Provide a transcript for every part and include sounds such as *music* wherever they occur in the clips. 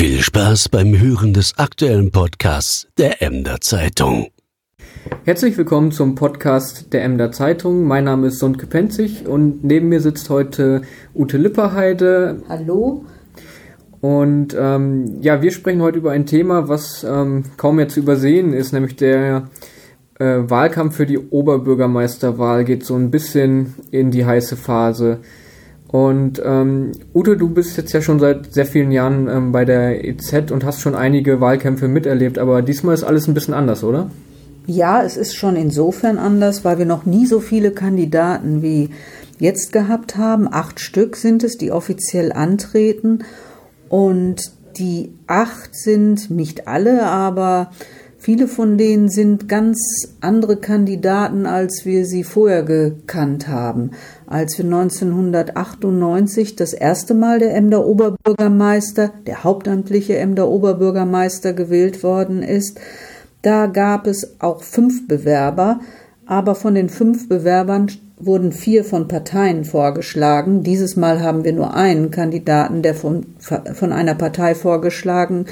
Viel Spaß beim Hören des aktuellen Podcasts der Emder Zeitung. Herzlich willkommen zum Podcast der Emder Zeitung. Mein Name ist Sundke Penzig und neben mir sitzt heute Ute Lipperheide. Hallo. Und ähm, ja, wir sprechen heute über ein Thema, was ähm, kaum mehr zu übersehen ist, nämlich der äh, Wahlkampf für die Oberbürgermeisterwahl geht so ein bisschen in die heiße Phase. Und ähm, Ute, du bist jetzt ja schon seit sehr vielen Jahren ähm, bei der EZ und hast schon einige Wahlkämpfe miterlebt, aber diesmal ist alles ein bisschen anders, oder? Ja, es ist schon insofern anders, weil wir noch nie so viele Kandidaten wie jetzt gehabt haben. Acht Stück sind es, die offiziell antreten. Und die acht sind nicht alle, aber Viele von denen sind ganz andere Kandidaten, als wir sie vorher gekannt haben. Als wir 1998 das erste Mal der Emder Oberbürgermeister, der hauptamtliche Emder Oberbürgermeister gewählt worden ist, da gab es auch fünf Bewerber, aber von den fünf Bewerbern wurden vier von Parteien vorgeschlagen. Dieses Mal haben wir nur einen Kandidaten, der von, von einer Partei vorgeschlagen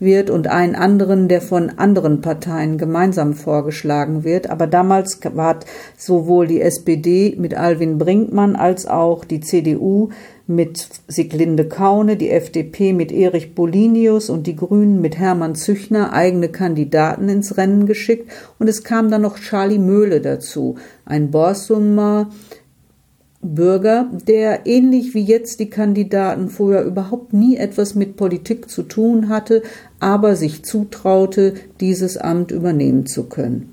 wird und einen anderen, der von anderen Parteien gemeinsam vorgeschlagen wird. Aber damals war sowohl die SPD mit Alwin Brinkmann als auch die CDU mit Siglinde Kaune, die FDP mit Erich Bolinius und die Grünen mit Hermann Züchner eigene Kandidaten ins Rennen geschickt. Und es kam dann noch Charlie Möhle dazu, ein Borsumer Bürger, der ähnlich wie jetzt die Kandidaten vorher überhaupt nie etwas mit Politik zu tun hatte, aber sich zutraute, dieses Amt übernehmen zu können.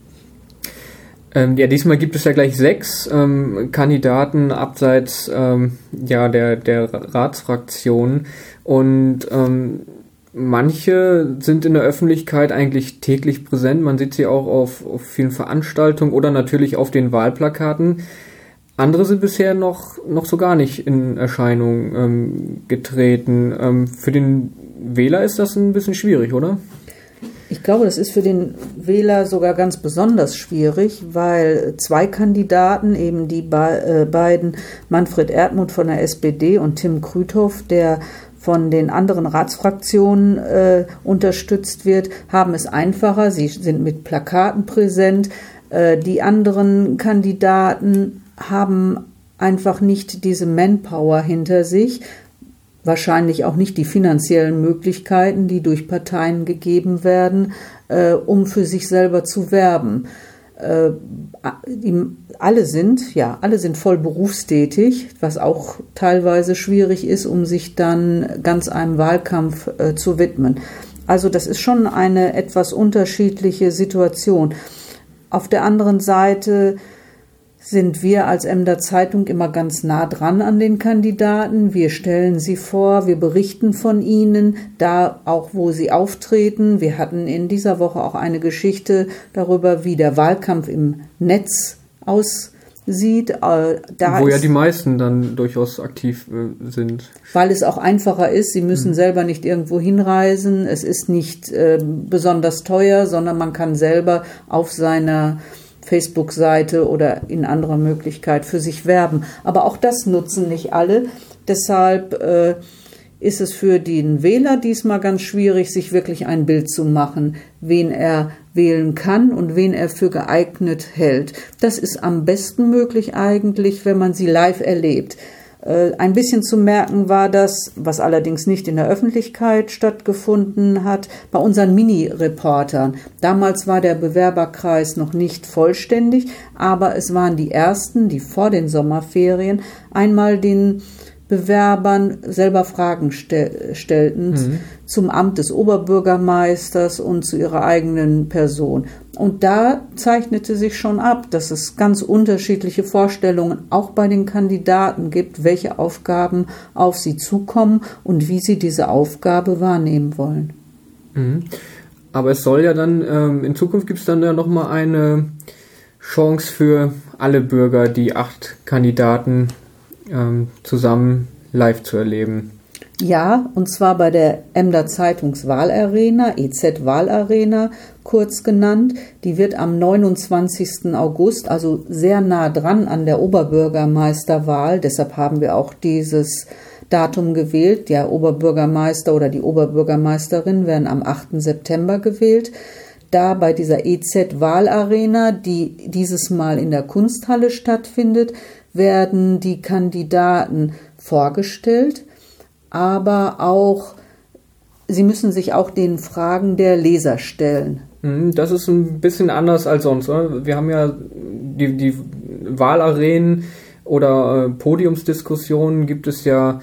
Ähm, ja, diesmal gibt es ja gleich sechs ähm, Kandidaten abseits ähm, ja, der, der Ratsfraktion und ähm, manche sind in der Öffentlichkeit eigentlich täglich präsent. Man sieht sie auch auf, auf vielen Veranstaltungen oder natürlich auf den Wahlplakaten. Andere sind bisher noch, noch so gar nicht in Erscheinung ähm, getreten. Ähm, für den Wähler ist das ein bisschen schwierig, oder? Ich glaube, das ist für den Wähler sogar ganz besonders schwierig, weil zwei Kandidaten, eben die be äh, beiden Manfred Erdmuth von der SPD und Tim Krüthoff, der von den anderen Ratsfraktionen äh, unterstützt wird, haben es einfacher. Sie sind mit Plakaten präsent. Äh, die anderen Kandidaten haben einfach nicht diese Manpower hinter sich, wahrscheinlich auch nicht die finanziellen Möglichkeiten, die durch Parteien gegeben werden, äh, um für sich selber zu werben. Äh, die, alle sind, ja, alle sind voll berufstätig, was auch teilweise schwierig ist, um sich dann ganz einem Wahlkampf äh, zu widmen. Also das ist schon eine etwas unterschiedliche Situation. Auf der anderen Seite sind wir als Emder Zeitung immer ganz nah dran an den Kandidaten. Wir stellen sie vor, wir berichten von ihnen, da auch wo sie auftreten. Wir hatten in dieser Woche auch eine Geschichte darüber, wie der Wahlkampf im Netz aussieht. Äh, da Wo ja die meisten dann durchaus aktiv äh, sind. Weil es auch einfacher ist. Sie müssen hm. selber nicht irgendwo hinreisen. Es ist nicht äh, besonders teuer, sondern man kann selber auf seiner Facebook-Seite oder in anderer Möglichkeit für sich werben. Aber auch das nutzen nicht alle. Deshalb äh, ist es für den Wähler diesmal ganz schwierig, sich wirklich ein Bild zu machen, wen er wählen kann und wen er für geeignet hält. Das ist am besten möglich eigentlich, wenn man sie live erlebt. Äh, ein bisschen zu merken war das, was allerdings nicht in der Öffentlichkeit stattgefunden hat, bei unseren Mini-Reportern. Damals war der Bewerberkreis noch nicht vollständig, aber es waren die ersten, die vor den Sommerferien einmal den Bewerbern selber Fragen stel stellten mhm. zum Amt des Oberbürgermeisters und zu ihrer eigenen Person. Und da zeichnete sich schon ab, dass es ganz unterschiedliche Vorstellungen auch bei den Kandidaten gibt, welche Aufgaben auf sie zukommen und wie sie diese Aufgabe wahrnehmen wollen. Mhm. Aber es soll ja dann, ähm, in Zukunft gibt es dann ja nochmal eine Chance für alle Bürger, die acht Kandidaten ähm, zusammen live zu erleben. Ja, und zwar bei der Emder Zeitungswahlarena, EZ Wahlarena, kurz genannt. Die wird am 29. August, also sehr nah dran an der Oberbürgermeisterwahl. Deshalb haben wir auch dieses Datum gewählt. Der Oberbürgermeister oder die Oberbürgermeisterin werden am 8. September gewählt. Da bei dieser EZ-Wahlarena, die dieses Mal in der Kunsthalle stattfindet, werden die Kandidaten vorgestellt, aber auch sie müssen sich auch den Fragen der Leser stellen. Mhm, das ist ein bisschen anders als sonst. Oder? Wir haben ja die, die Wahlarenen oder äh, Podiumsdiskussionen gibt es ja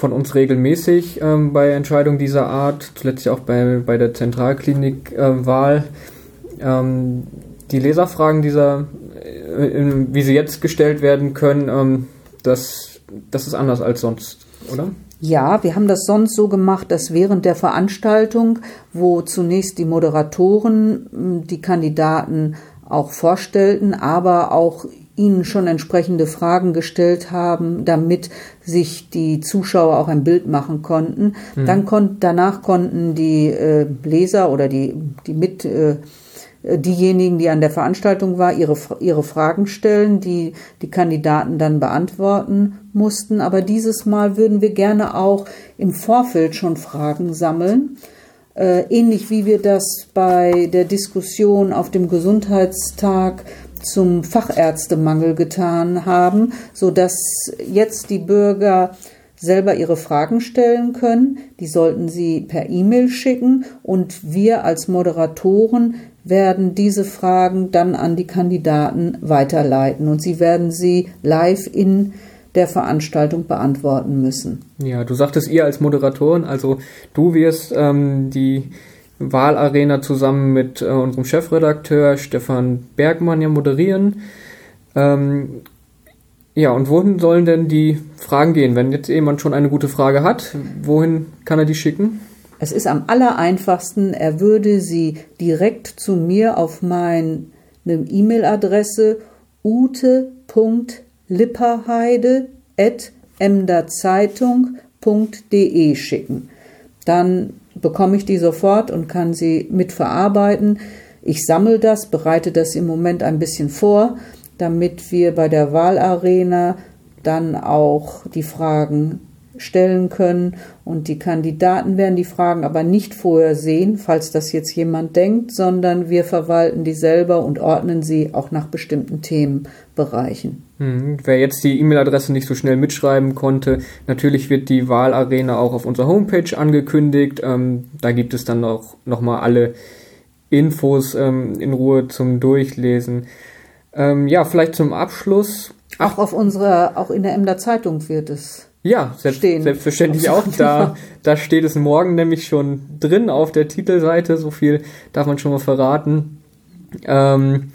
von uns regelmäßig ähm, bei Entscheidungen dieser Art, zuletzt ja auch bei, bei der Zentralklinik-Wahl. Äh, ähm, die Leserfragen dieser, äh, wie sie jetzt gestellt werden können, ähm, das, das ist anders als sonst, oder? Ja, wir haben das sonst so gemacht, dass während der Veranstaltung, wo zunächst die Moderatoren die Kandidaten auch vorstellten, aber auch ihnen schon entsprechende Fragen gestellt haben, damit sich die Zuschauer auch ein Bild machen konnten. Mhm. Dann kon danach konnten die äh, Leser oder die, die mit äh, diejenigen, die an der Veranstaltung war, ihre, ihre Fragen stellen, die die Kandidaten dann beantworten mussten. Aber dieses Mal würden wir gerne auch im Vorfeld schon Fragen sammeln. Äh, ähnlich wie wir das bei der Diskussion auf dem Gesundheitstag zum Fachärztemangel getan haben, so dass jetzt die Bürger selber ihre Fragen stellen können. Die sollten sie per E-Mail schicken und wir als Moderatoren werden diese Fragen dann an die Kandidaten weiterleiten und sie werden sie live in der Veranstaltung beantworten müssen. Ja, du sagtest ihr als Moderatorin, also du wirst ähm, die Wahlarena zusammen mit äh, unserem Chefredakteur Stefan Bergmann ja moderieren. Ähm, ja, und wohin sollen denn die Fragen gehen? Wenn jetzt jemand schon eine gute Frage hat, wohin kann er die schicken? Es ist am allereinfachsten, er würde sie direkt zu mir auf meine E-Mail-Adresse ute.lipperheide.emderzeitung.de schicken. Dann bekomme ich die sofort und kann sie mitverarbeiten. Ich sammle das, bereite das im Moment ein bisschen vor, damit wir bei der Wahlarena dann auch die Fragen stellen können und die Kandidaten werden die Fragen aber nicht vorher sehen, falls das jetzt jemand denkt, sondern wir verwalten die selber und ordnen sie auch nach bestimmten Themenbereichen. Hm, wer jetzt die E-Mail-Adresse nicht so schnell mitschreiben konnte, natürlich wird die Wahlarena auch auf unserer Homepage angekündigt. Ähm, da gibt es dann auch nochmal alle Infos ähm, in Ruhe zum Durchlesen. Ähm, ja, vielleicht zum Abschluss. Auch auf unserer, auch in der Emder Zeitung wird es ja, selbst, selbstverständlich auch. Da, da steht es morgen nämlich schon drin auf der Titelseite. So viel darf man schon mal verraten. Ähm,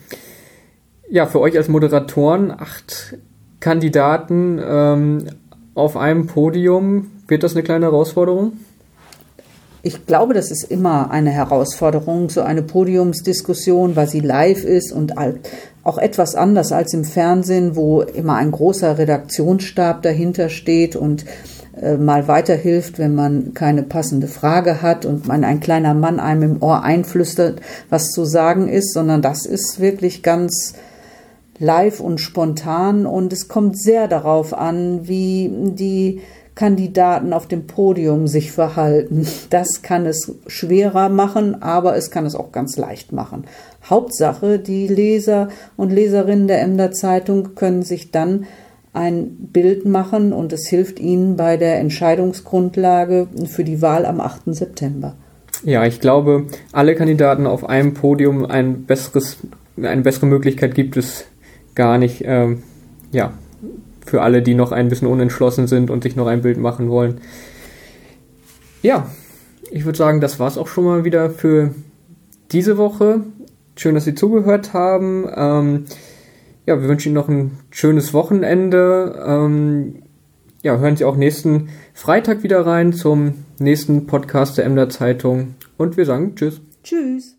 ja, für euch als Moderatoren acht Kandidaten ähm, auf einem Podium. Wird das eine kleine Herausforderung? Ich glaube, das ist immer eine Herausforderung, so eine Podiumsdiskussion, weil sie live ist und auch etwas anders als im Fernsehen, wo immer ein großer Redaktionsstab dahinter steht und äh, mal weiterhilft, wenn man keine passende Frage hat und man ein kleiner Mann einem im Ohr einflüstert, was zu sagen ist, sondern das ist wirklich ganz live und spontan und es kommt sehr darauf an, wie die Kandidaten auf dem Podium sich verhalten. *laughs* Das kann es schwerer machen, aber es kann es auch ganz leicht machen. Hauptsache, die Leser und Leserinnen der Emder Zeitung können sich dann ein Bild machen und es hilft ihnen bei der Entscheidungsgrundlage für die Wahl am 8. September. Ja, ich glaube, alle Kandidaten auf einem Podium ein besseres, eine bessere Möglichkeit gibt es gar nicht. Ähm, ja, für alle, die noch ein bisschen unentschlossen sind und sich noch ein Bild machen wollen. Ja, ich würde sagen, das war es auch schon mal wieder für diese Woche. Schön, dass Sie zugehört haben. Ähm, ja, wir wünschen Ihnen noch ein schönes Wochenende. Ähm, ja, hören Sie auch nächsten Freitag wieder rein zum nächsten Podcast der Emder Zeitung. Und wir sagen Tschüss. Tschüss.